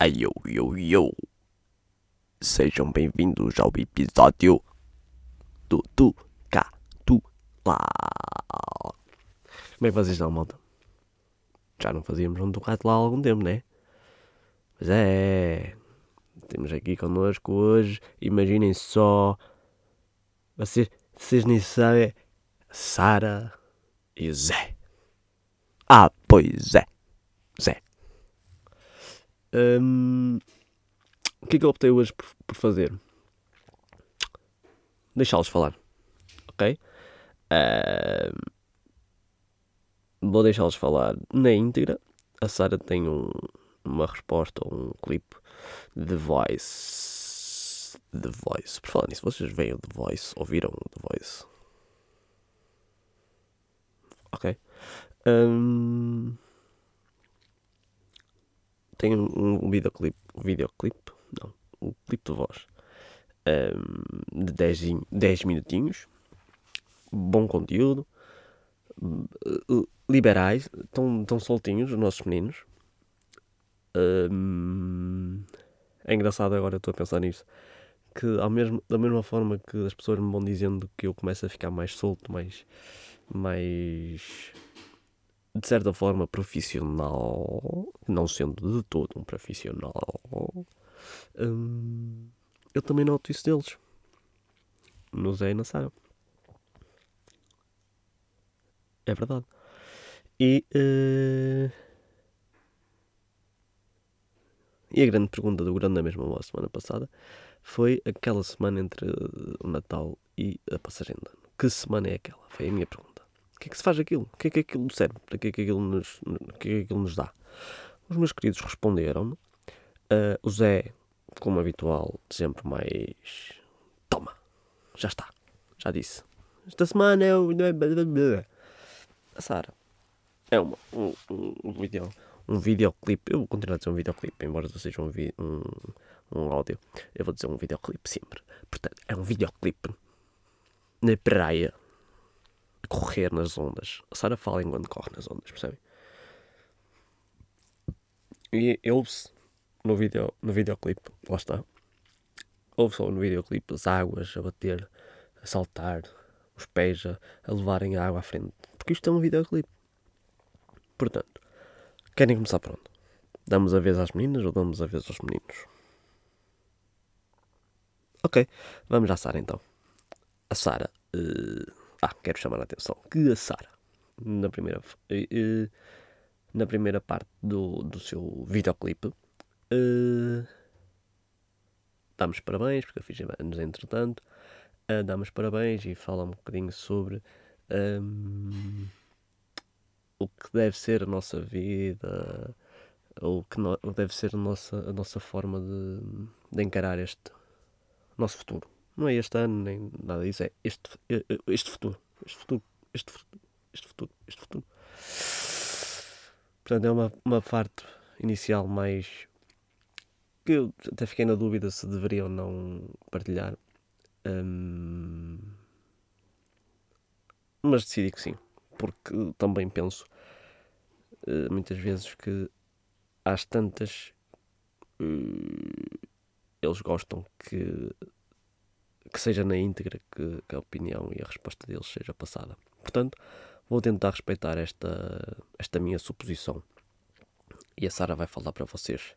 Ai, yo, yo, yo. Sejam bem-vindos ao episódio do Tu Cá Tu Lá. Como é que vocês estão, malta? Já não fazíamos um Tu Cá Tu Lá há algum tempo, né? Mas é. Temos aqui connosco hoje, imaginem só. Vocês, vocês nem sabem. Sara e Zé. Ah, pois é. Zé. Hum, o que é que eu optei hoje por, por fazer? Deixá-los falar. Ok? Hum, vou deixá-los falar na íntegra. A Sara tem um, uma resposta, um clipe de voice. The Voice. Por falar nisso, vocês veem o The Voice? Ouviram o The Voice? Ok. Hum, tem um, um videoclipe, um videoclipe, não, um clipe de voz hum, de 10, 10 minutinhos, bom conteúdo, liberais, tão, tão soltinhos os nossos meninos. Hum, é engraçado agora, eu estou a pensar nisso. Que ao mesmo, da mesma forma que as pessoas me vão dizendo que eu começo a ficar mais solto, mais, mais de certa forma profissional, não sendo de todo um profissional, hum, eu também noto isso deles. No Zé e na Sara. É verdade. E, uh, e a grande pergunta do Grande da mesma voz semana passada foi aquela semana entre o Natal e a passagem de ano. Que semana é aquela? Foi a minha pergunta. O que é que se faz aquilo? O que é que aquilo serve? Para que é que aquilo nos, o que é que aquilo nos dá? Os meus queridos responderam-me. Uh, o Zé, como habitual, sempre mais. Toma! Já está. Já disse. Esta semana é o. A Sara é uma, um, um, um vídeo. Um videoclipe. Eu vou continuar a dizer um videoclipe, embora seja um, vi, um, um áudio. Eu vou dizer um videoclipe sempre. Portanto, é um videoclipe na praia correr nas ondas. A Sara fala enquanto corre nas ondas, percebem? E ouve-se no, video, no videoclipe, lá está. Ouve-se no videoclipe as águas a bater, a saltar, os pés a, a levarem a água à frente. Porque isto é um videoclipe. Portanto, querem começar por onde? Damos a vez às meninas ou damos a vez aos meninos? Ok, vamos à Sara então. A Sara. Uh ah, quero chamar a atenção que a Sara, na primeira, uh, na primeira parte do, do seu videoclipe, uh, dá-nos parabéns, porque eu fiz anos entretanto, uh, dá-nos parabéns e fala um bocadinho sobre um, o que deve ser a nossa vida, o que no, deve ser a nossa, a nossa forma de, de encarar este nosso futuro. Não é este ano, nem nada disso, é este, este futuro. Este futuro. Este futuro. Este futuro. Este futuro. Portanto, é uma, uma parte inicial mais. que eu até fiquei na dúvida se deveria ou não partilhar. Hum, mas decidi que sim. Porque também penso uh, muitas vezes que às tantas. Uh, eles gostam que que seja na íntegra que, que, a opinião e a resposta deles seja passada. Portanto, vou tentar respeitar esta, esta minha suposição. E a Sara vai falar para vocês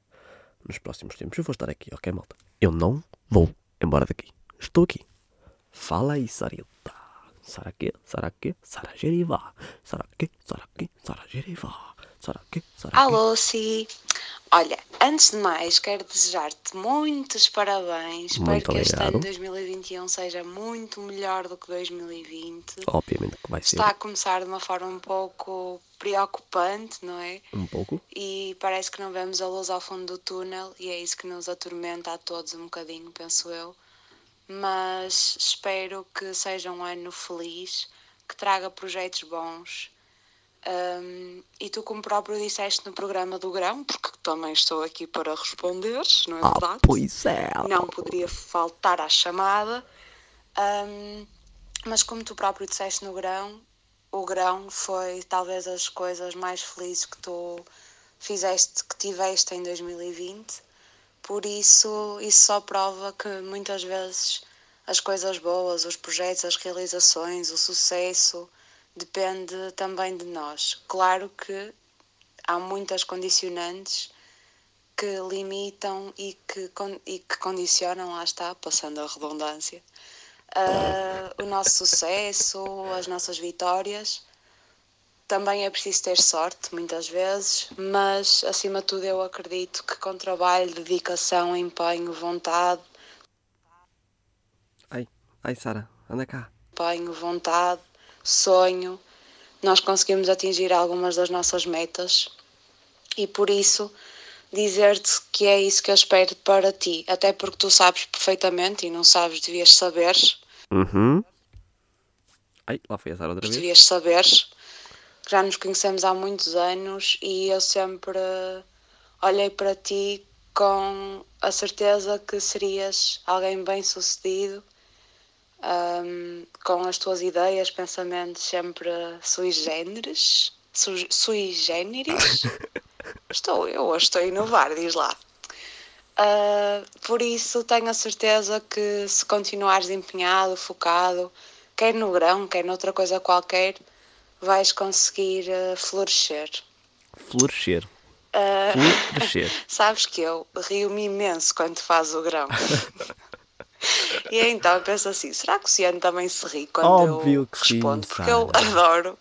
nos próximos tempos. Eu vou estar aqui, ok, malta? Eu não vou embora daqui. Estou aqui. Fala aí, Sarita. Sara quê? Sara quê? Sara Geriva. Sara quê? Sara quê? Sara Geriva. Sara quê? Sara Alô, sim. Olha, antes de mais, quero desejar-te muitos parabéns. Espero Muito que este obrigado. ano 2021 seja muito melhor do que 2020. Obviamente que vai ser Está a começar de uma forma um pouco preocupante, não é? um pouco. E parece que não vemos a luz ao fundo do túnel e é isso que nos atormenta a todos um bocadinho, penso eu. Mas espero que seja um ano feliz, que traga projetos bons. Um, e tu, como próprio disseste no programa do Grão, porque também estou aqui para responder, não é Ah, verdade? pois é. não poderia faltar à chamada. Ahm, mas como tu próprio disseste no grão, o grão foi talvez as coisas mais felizes que tu fizeste, que tiveste em 2020. Por isso, isso só prova que muitas vezes as coisas boas, os projetos, as realizações, o sucesso, depende também de nós. Claro que há muitas condicionantes que limitam e que, e que condicionam, lá está, passando a redundância, uh, o nosso sucesso, as nossas vitórias. Também é preciso ter sorte, muitas vezes, mas acima de tudo eu acredito que com trabalho, dedicação, empenho, vontade. Ai, ai, Sara, anda cá. Empenho, vontade, sonho, nós conseguimos atingir algumas das nossas metas e por isso dizer-te que é isso que eu espero para ti, até porque tu sabes perfeitamente e não sabes, devias saber. Uhum. Ai, lá foi a Sara outra vez. Devias saber já nos conhecemos há muitos anos e eu sempre olhei para ti com a certeza que serias alguém bem sucedido, um, com as tuas ideias, pensamentos sempre sui generis. Sui, sui generis? estou, eu hoje estou a inovar, diz lá. Uh, por isso tenho a certeza que se continuares empenhado, focado, quer no grão, quer noutra coisa qualquer, vais conseguir uh, florescer. Florescer. Uh, florescer. sabes que eu rio-me imenso quando faz o grão. e então eu penso assim: será que o Ciano também se ri quando Óbvio eu respondo? sim, Porque eu adoro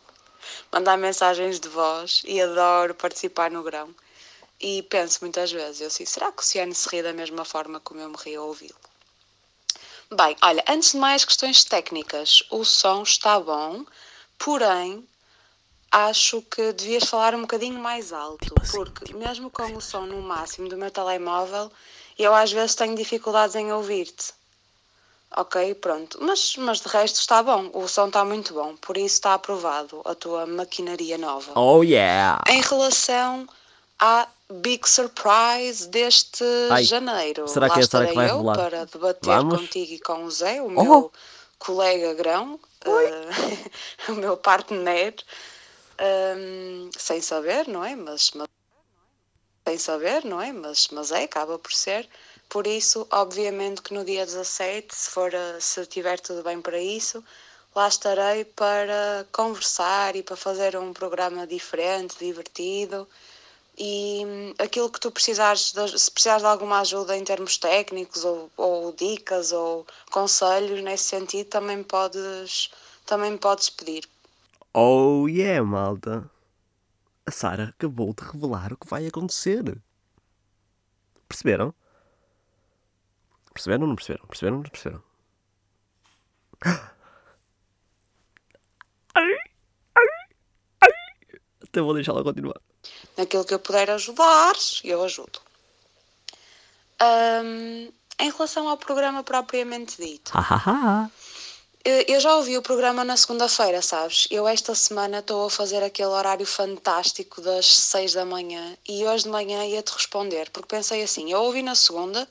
mandar mensagens de voz e adoro participar no grão. E penso muitas vezes, eu assim, será que o Ciano se ri da mesma forma como eu me ri a ouvi-lo? Bem, olha, antes de mais questões técnicas, o som está bom, porém acho que devias falar um bocadinho mais alto, tipo assim, porque tipo, mesmo com o som no máximo do meu telemóvel, eu às vezes tenho dificuldades em ouvir-te. Ok, pronto. Mas, mas de resto está bom, o som está muito bom, por isso está aprovado a tua maquinaria nova. Oh yeah! Em relação à Big Surprise deste Ai, janeiro, será lá que é estarei que vai eu revelar? para debater Vamos? contigo e com o Zé, o Oh! meu colega grão, eh, o meu partner, ehm, sem saber, não é? Mas, mas- sem saber, não é? Mas, mas é, acaba por ser. Por isso, obviamente que no dia 17, se for a- se tiver tudo bem para isso, lá estarei para conversar e para fazer um programa diferente, divertido. E hum, aquilo que tu precisares, de- se precisares de alguma ajuda em termos técnicos ou, ou dicas ou conselhos nesse sentido, também podes, também podes pedir. Oh yeah, malta! A Sara acabou de revelar o que vai acontecer. Perceberam? Perceberam ou não perceberam? Perceberam ou não perceberam? Ai, ai, ai. Até vou deixá-la continuar. Naquilo que eu puder ajudar, eu ajudo. Hum, em relação ao programa propriamente dito, Ha ha ha! eu eu já ouvi o programa na segunda-feira, sabes? Eu esta semana estou a fazer aquele horário fantástico das seis da manhã e hoje de manhã ia-te responder, porque pensei assim, eu ouvi na segunda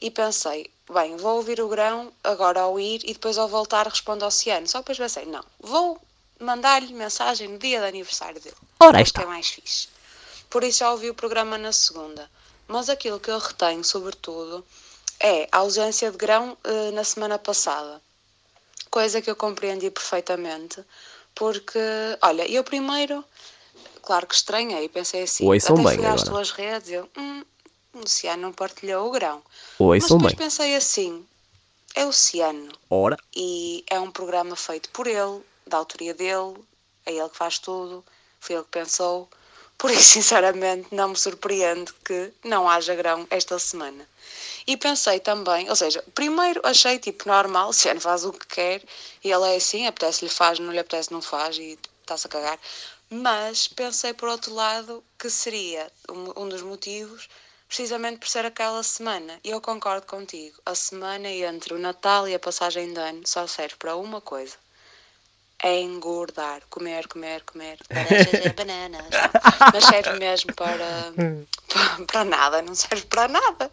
e pensei, bem, vou ouvir o grão agora ao ir e depois ao voltar respondo ao Oceano. Só depois pensei, não, vou mandar-lhe mensagem no dia de aniversário dele. Ora, está. é mais fixe. Por isso já ouvi o programa na segunda. Mas aquilo que eu retenho, sobretudo, é a ausência de grão eh, na semana passada. Coisa que eu compreendi perfeitamente. Porque, olha, eu primeiro, claro que estranhei, pensei assim, Ouçam até bem fui às tuas redes eu, hum, o Luciano não partilhou o grão. Ouçam Mas depois bem. pensei assim, é o Ciano Ora, e é um programa feito por ele, da autoria dele, é ele que faz tudo, foi ele que pensou. Por isso, sinceramente, não me surpreende que não haja grão esta semana. E pensei também, ou seja, primeiro achei tipo normal, ele faz o que quer e ele é assim, apetece-lhe faz, não lhe apetece não faz e está-se a cagar. Mas pensei por outro lado que seria um, um dos motivos precisamente por ser aquela semana. E eu concordo contigo, a semana entre o Natal e a passagem de ano só serve para uma coisa. É engordar, comer, comer, comer, laranjas e bananas. Mas serve mesmo para, para, para nada, não serve para nada.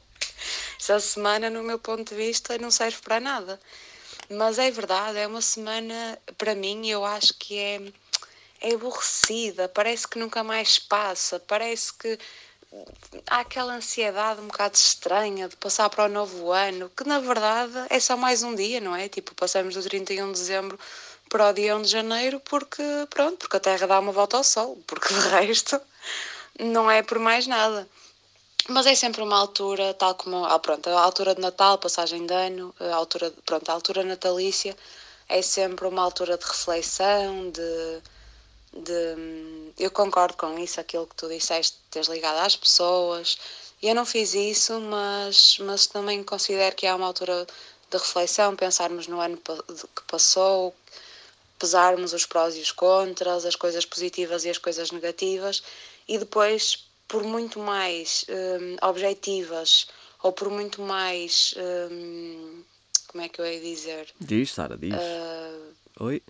Essa semana, no meu ponto de vista, não serve para nada. Mas é verdade, é uma semana, para mim, eu acho que é, é aborrecida, parece que nunca mais passa, parece que há aquela ansiedade um bocado estranha de passar para o novo ano, que na verdade é só mais um dia, não é? Tipo, passamos do 31 de dezembro para o dia 1 de janeiro porque, pronto, porque a Terra dá uma volta ao Sol, porque de resto não é por mais nada. Mas é sempre uma altura, tal como ah, pronto, a altura de Natal, passagem de ano, a altura, pronto, a altura natalícia é sempre uma altura de reflexão, de, de eu concordo com isso, aquilo que tu disseste, teres ligado às pessoas. Eu não fiz isso, mas, mas também considero que é uma altura de reflexão, pensarmos no ano que passou, pesarmos os prós e os contras, as coisas positivas e as coisas negativas, e depois por muito mais um, objetivas ou por muito mais. Um, como é que eu ia dizer? Diz, Sara, diz. Uh, Oi.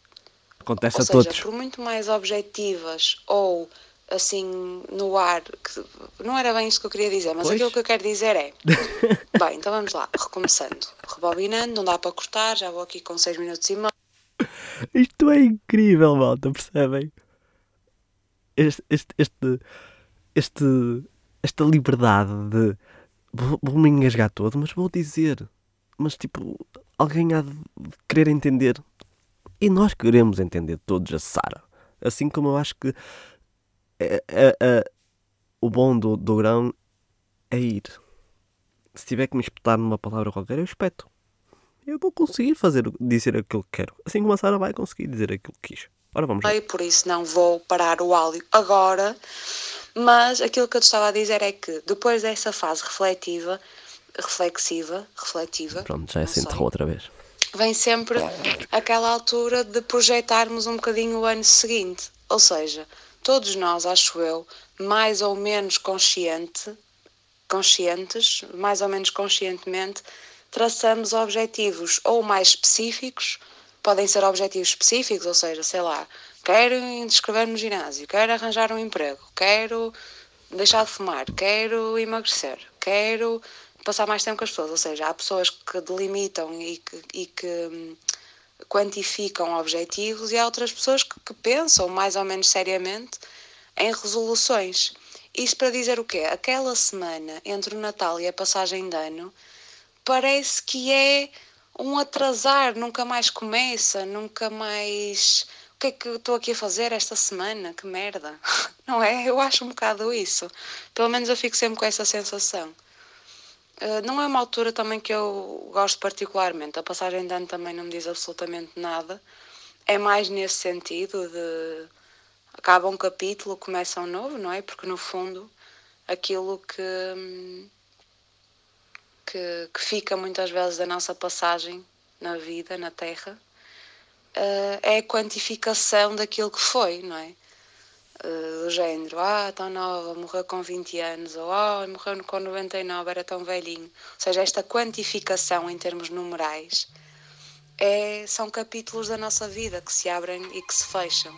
Acontece ou a seja, todos. por muito mais objetivas ou assim no ar, que não era bem isso que eu queria dizer, mas pois? aquilo que eu quero dizer é. bem, então vamos lá, recomeçando. Rebobinando, não dá para cortar, já vou aqui com 6 minutos e meio. Isto é incrível, malta, percebem? Este, este, este, este, esta liberdade de vou, vou me engasgar todo, mas vou dizer. Mas tipo, alguém há de querer entender. E nós queremos entender todos a Sara. Assim como eu acho que a, a, a, o bom do, do grão é ir. Se tiver que me espetar numa palavra qualquer, eu espeto. Eu vou conseguir fazer, dizer aquilo que quero. Assim como a Sara vai conseguir dizer aquilo que quis. Ora, vamos lá. Por isso não vou parar o áudio agora mas aquilo que eu te estava a dizer é que depois dessa fase refletiva, reflexiva, refletiva. Pronto, já se enterrou outra vez. Vem sempre aquela altura de projetarmos um bocadinho o ano seguinte. Ou seja, todos nós, acho eu, mais ou menos consciente, conscientes, mais ou menos conscientemente, traçamos objetivos ou mais específicos, podem ser objetivos específicos, ou seja, sei lá, quero inscrever no ginásio, quero arranjar um emprego, quero deixar de fumar, quero emagrecer, quero passar mais tempo com as pessoas. Ou seja, há pessoas que delimitam e que, e que hum, quantificam objetivos e há outras pessoas que, que pensam mais ou menos seriamente em resoluções. Isto para dizer o quê? Aquela semana entre o Natal e a passagem de ano parece que é um atrasar, nunca mais começa, nunca mais o que é que estou aqui a fazer esta semana? Que merda! Não é? Eu acho um bocado isso. Pelo menos eu fico sempre com essa sensação. Uh, não é uma altura também que eu gosto particularmente. A passagem de ano também não me diz absolutamente nada. É mais nesse sentido de acaba um capítulo, começa um novo, não é? Porque no fundo aquilo que, que, que fica muitas vezes da nossa passagem na vida, na Terra, uh, é a quantificação daquilo que foi, não é? Uh, do género, ah, tão nova, morreu com 20 anos, ou ah, morreu com 99, era tão velhinho. Ou seja, esta quantificação em termos numerais é, são capítulos da nossa vida que se abrem e que se fecham.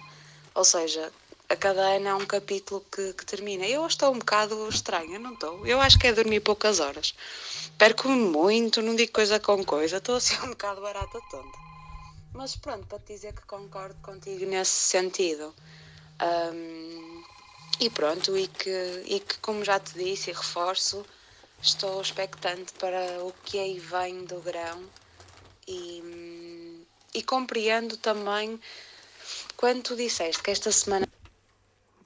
Ou seja, a cada ano há um capítulo que, que termina. Eu estou um bocado estranha, não estou? Eu acho que é dormir poucas horas. Perco-me muito, não digo coisa com coisa, estou assim um bocado barata tonta. Mas pronto, para te dizer que concordo contigo nesse sentido. Um, e pronto, e que, e que, como já te disse e reforço, estou expectante para o que aí vem do grão e, e compreendo também quando tu disseste que esta semana.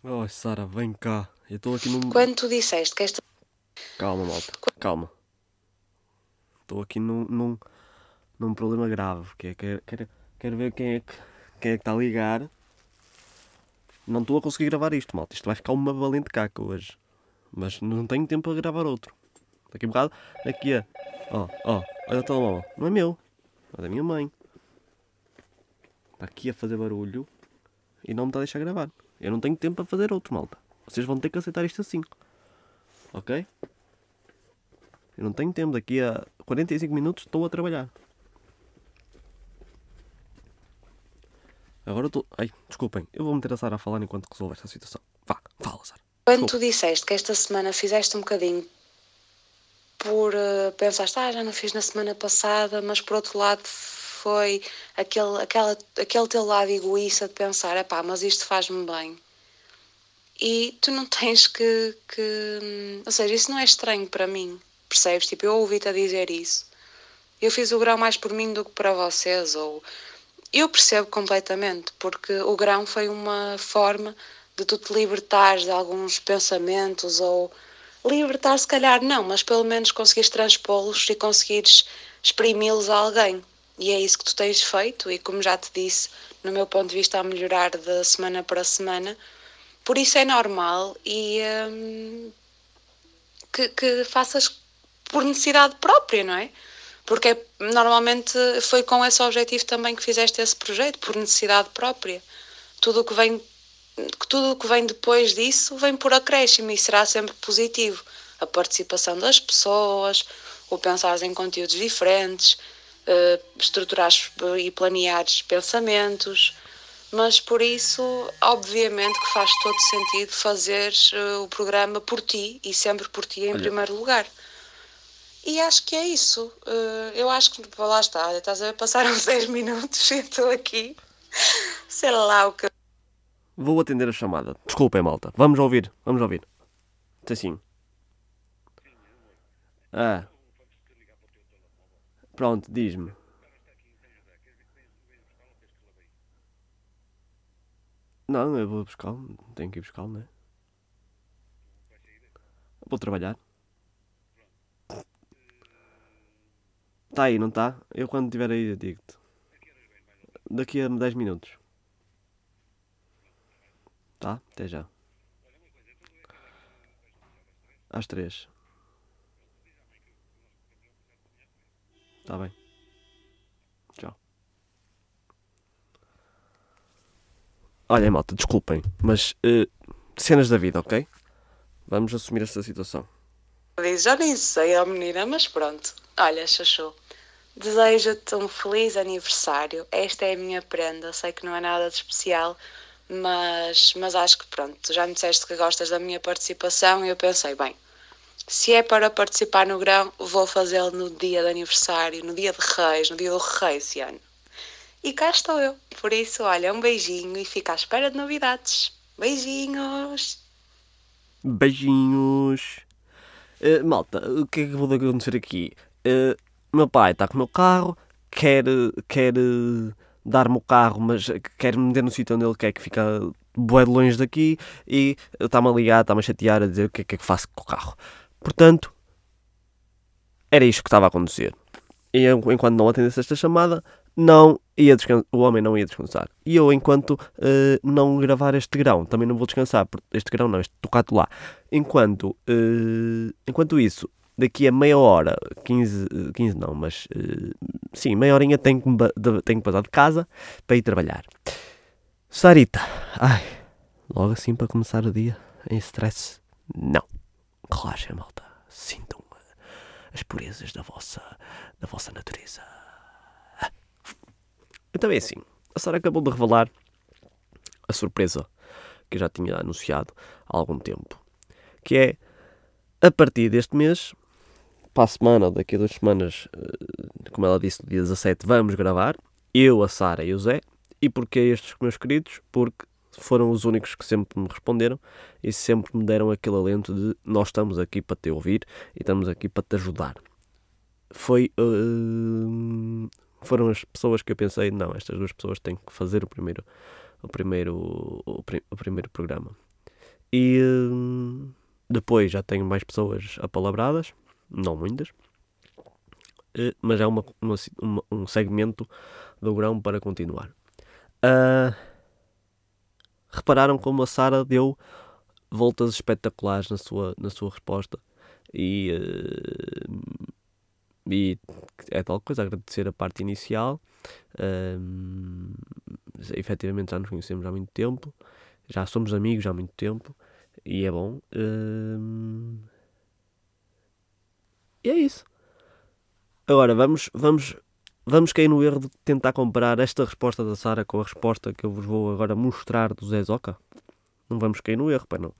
Oh, Sara, vem cá. Eu estou aqui num. Quando tu disseste que esta. Calma, malta, calma. Estou aqui num, num, num problema grave, que é que quero, Quero ver quem é que quem é que está a ligar. Não estou a conseguir gravar isto, malta. Isto vai ficar uma valente caca hoje. Mas não tenho tempo para gravar outro. Daqui a um bocado, aqui é. Ó, ó, olha o telemóvel. Não é meu. É da minha mãe. Está aqui a fazer barulho e não me está a deixar gravar. Eu não tenho tempo para fazer outro, malta. Vocês vão ter que aceitar isto assim. Ok? Eu não tenho tempo. Daqui a 45 minutos estou a trabalhar. Agora estou. Ai, desculpem, eu vou meter a Sara a falar enquanto resolvo esta situação. Vá, fala, Sara. Quando tu disseste que esta semana fizeste um bocadinho por uh, pensaste, ah, já não fiz na semana passada, mas por outro lado foi aquele, aquela, aquele teu lado egoísta de pensar, pá, mas isto faz-me bem. E tu não tens que, que. Ou seja, isso não é estranho para mim, percebes? Tipo, eu ouvi-te a dizer isso. Eu fiz o grão mais por mim do que para vocês, ou. Eu percebo completamente, porque o grão foi uma forma de tu te libertares de alguns pensamentos, ou libertar, se calhar não, mas pelo menos conseguires transpô-los e conseguires exprimi-los a alguém. E é isso que tu tens feito, e como já te disse, no meu ponto de vista, a melhorar de semana para semana. Por isso é normal e hum, que, que faças por necessidade própria, não é? Porque é, normalmente foi com esse objetivo também que fizeste esse projeto, por necessidade própria. Tudo o que vem tudo o que vem depois disso vem por acréscimo e será sempre positivo. A participação das pessoas, o pensar em conteúdos diferentes, uh, estruturares e planeares pensamentos, mas por isso, obviamente, que faz todo sentido fazer uh, o programa por ti e sempre por ti em Olha. primeiro lugar. E acho que é isso. Uh, eu acho que lá está, estás a ver, passaram 10 minutos e estou aqui, sei lá o que. Vou atender a chamada. Desculpem, malta. Vamos ouvir, vamos ouvir. Assim. Ah. Pronto, diz-me. Não, eu vou buscá-lo. Tenho que ir buscá-lo, não é? Vou trabalhar. Está aí, não está? Eu quando estiver aí digo-te. Daqui a 10 minutos. Tá? Até já. Às 3. Está bem. Tchau. Olhem, malta, desculpem, mas uh, cenas da vida, ok? Vamos assumir esta situação. Já nem sei a menina, mas pronto. Olha, Xaxu, desejo-te um feliz aniversário. Esta é a minha prenda. Sei que não é nada de especial, mas, mas acho que pronto. Já me disseste que gostas da minha participação e eu pensei, bem, se é para participar no grão, vou fazê-lo no dia de aniversário, no dia de Reis, no dia do Rei esse ano. E cá estou eu. Por isso, olha, um beijinho e fica à espera de novidades. Beijinhos! Beijinhos! Uh, malta, o que é que vou acontecer aqui? Uh, meu pai está com o meu carro, quer, quer uh, dar-me o carro, mas quer me meter no sítio onde ele quer que fica bué de longe daqui e está-me a ligar, está-me a chatear, a dizer o que é que, é que faço com o carro. Portanto, era isto que estava a acontecer. E eu, enquanto não atendesse esta chamada, não ia o homem não ia descansar. E eu, enquanto uh, não gravar este grão, também não vou descansar. Este grão não, este tocado lá. Enquanto, uh, enquanto isso, daqui a meia hora, 15, 15 não, mas uh, sim, meia horinha tenho que, tenho que passar de casa para ir trabalhar. Sarita, ai, logo assim para começar o dia, em stress, não. Relaxem, malta. Sintam as purezas da vossa, da vossa natureza. Então é assim. A Sara acabou de revelar a surpresa que eu já tinha anunciado há algum tempo. Que é, a partir deste mês, para a semana, ou daqui a duas semanas, eh, como ela disse, no dia 17, vamos gravar. Eu, a Sara e o Zé. E porquê estes meus queridos? Porque foram os únicos que sempre me responderam e sempre me deram aquele alento de nós estamos aqui para te ouvir e estamos aqui para te ajudar. Foi. Uh, foram as pessoas que eu pensei, não, estas duas pessoas têm que fazer o primeiro, o primeiro, o, o primeiro programa. E uh, depois já tenho mais pessoas apalabradas, não muitas, uh, mas é uma, uma, uma, um segmento do grão para continuar. Uh, repararam como a Sara deu voltas espetaculares na sua, na sua resposta e, uh, e é tal coisa, agradecer a parte inicial uh, efetivamente já nos conhecemos há muito tempo já somos amigos há muito tempo e é bom uh, e é isso agora vamos vamos Vamos cair no erro de tentar comparar esta resposta da Sara com a resposta que eu vos vou agora mostrar do Zé Zoca. Não vamos cair no erro, pai não.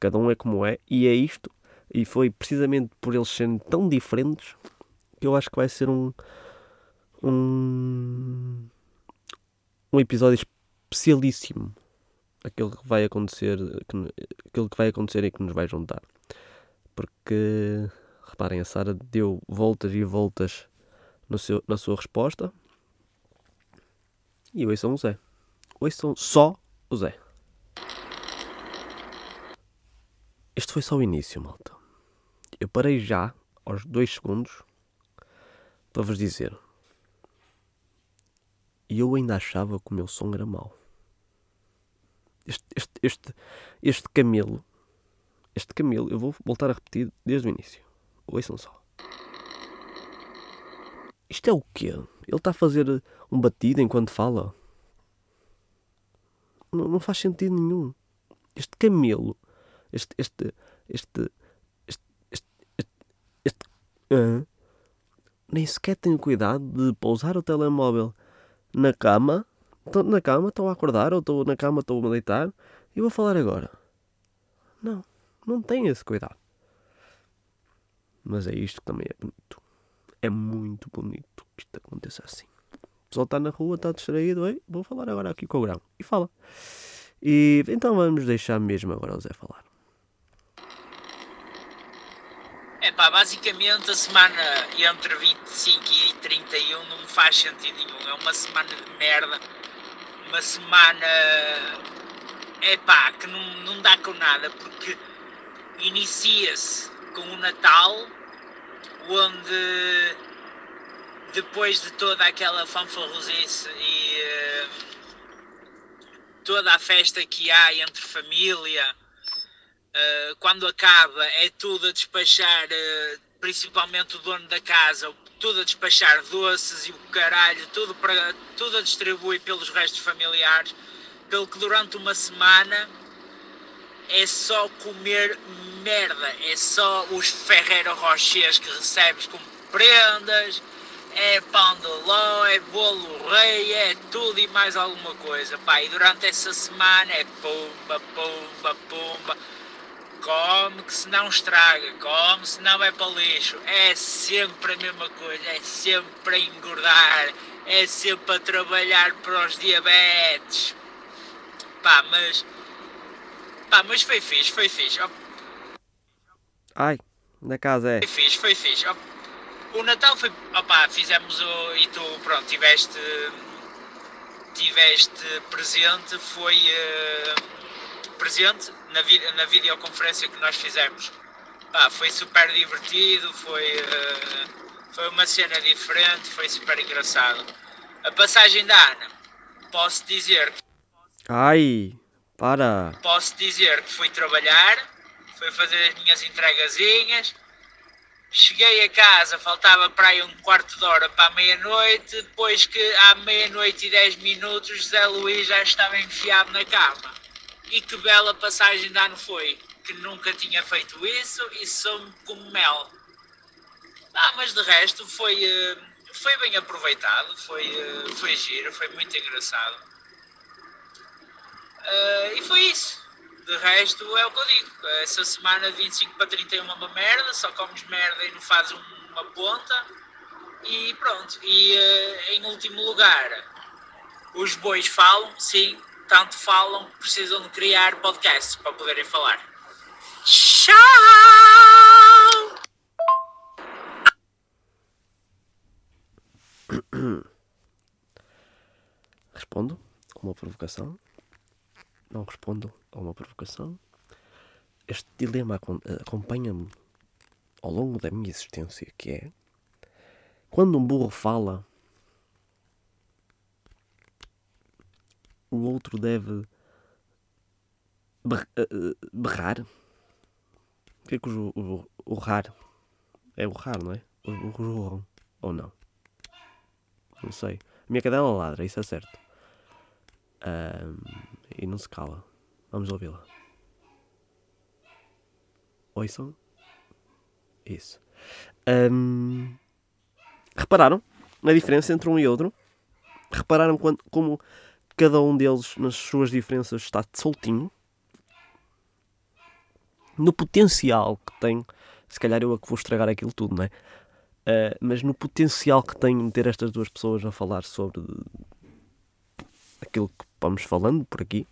Cada um é como é e é isto. E foi precisamente por eles serem tão diferentes que eu acho que vai ser um um um episódio especialíssimo aquilo que vai acontecer, que, aquilo que vai acontecer e que nos vai juntar. Porque, reparem, a Sara deu voltas e voltas seu, na sua resposta. E são o Zé. são só o Zé. Este foi só o início, malta. Eu parei já, aos dois segundos, para vos dizer. E eu ainda achava que o meu som era mau. Este, este, este, este camelo, este camelo, eu vou voltar a repetir desde o início. Ouçam só. Isto é o quê? Ele está a fazer um batido enquanto fala? Não, não faz sentido nenhum. Este camelo, este, este, este, este, este, este, este nem sequer tem cuidado de pousar o telemóvel na cama Estou na cama, estou a acordar, ou estou na cama, estou a deitar, e vou falar agora. Não, não tem esse cuidado. Mas é isto que também é bonito. É muito bonito que isto aconteça assim. O pessoal está na rua, está distraído, Ei, vou falar agora aqui com o grão. E fala. E então vamos deixar mesmo agora o Zé falar. É pá, basicamente a semana entre 25 e 31 não me faz sentido nenhum. É uma semana de merda uma semana é pá, que não, não dá com nada, porque inicia-se com o Natal, onde depois de toda aquela fanfarrosice e uh, toda a festa que há entre família, uh, quando acaba é tudo a despachar, uh, principalmente o dono da casa, tudo a despachar doces e o caralho, tudo, para, tudo a distribuir pelos restos familiares, pelo que durante uma semana é só comer merda, é só os Ferreiro Rochers que recebes como prendas, é pão de ló, é bolo rei, é tudo e mais alguma coisa, pá, e durante essa semana é pumba, pumba, pumba come que se não estraga, come se não vai para lixo. É sempre a mesma coisa, é sempre a engordar, é sempre a trabalhar para os diabetes. Pá, mas. Pá, mas foi fixe, foi fixe. Ai, na casa é. Foi fixe, foi fixe. O Natal foi. Opá, fizemos o. E tu, pronto, tiveste. Tiveste presente, foi. Uh, presente na, vi na videoconferência que nós fizemos. Pá, foi super divertido, foi, uh, foi uma cena diferente, foi super engraçado. A passagem da Ana, posso dizer. Ai, para! Posso dizer que fui trabalhar, fui fazer as minhas entregazinhas. Cheguei a casa, faltava para aí um quarto de hora para a meia-noite, depois que à meia-noite e dez minutos José Luís já estava enfiado na cama. E que bela passagem de ano foi, que nunca tinha feito isso e sou como mel. Ah, mas de resto foi, eh, foi bem aproveitado, foi, eh, foi giro, foi muito engraçado. Uh, e foi isso. De resto é o que eu digo. Essa semana de 25 para 31 é uma merda, só comes merda e não fazes uma ponta. E pronto. E uh, em último lugar, os bois falam, sim, tanto falam que precisam de criar podcasts para poderem falar. Tchau! Respondo uma provocação. Não respondo a uma provocação. Este dilema acompanha-me ao longo da minha existência, que é quando um burro fala, o outro deve eh, eh, berrar. O que é que o, o, urrar? É urrar, não é? Os burros urram. Ou não? Não sei. A minha cadela ladra, isso é certo. Um, e não se cala. Vamos ouvi-la. Ouçam? Isso. Um, repararam na diferença entre um e outro? Repararam quando, como cada um deles, nas suas diferenças, está soltinho. No potencial que tem, se calhar eu é que vou estragar aquilo tudo, não é? Uh, mas no potencial que tem de ter estas duas pessoas a falar sobre aquilo que vamos falando por aqui,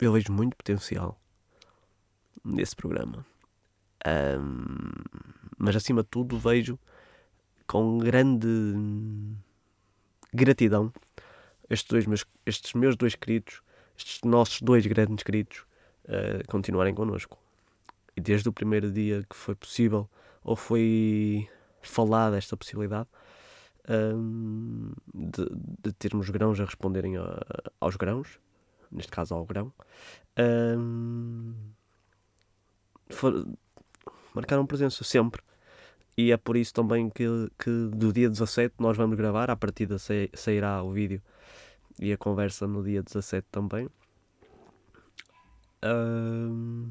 eu vejo muito potencial nesse programa. Um, mas acima de tudo vejo com grande gratidão estes, dois meus, estes meus dois queridos, estes nossos dois grandes queridos, uh, continuarem connosco. E desde o primeiro dia que foi possível, ou foi falada esta possibilidade, um, de, de, termos grãos a responderem a, aos grãos, neste caso ao grão, um, for, marcaram presença sempre. E é por isso também que, que do dia 17 nós vamos gravar, a partir da sairá o vídeo e a conversa no dia 17 também. Um,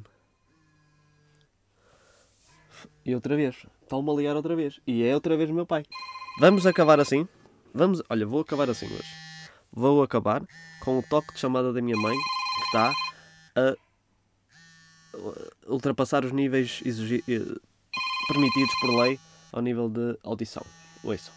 e outra vez, está-me a ligar outra vez. E é outra vez meu pai. Vamos acabar assim. Vamos, olha, vou acabar assim hoje. Vou acabar com o toque de chamada da minha mãe que está a ultrapassar os níveis exigi- eh, permitidos por lei ao nível de audição. Ouçam.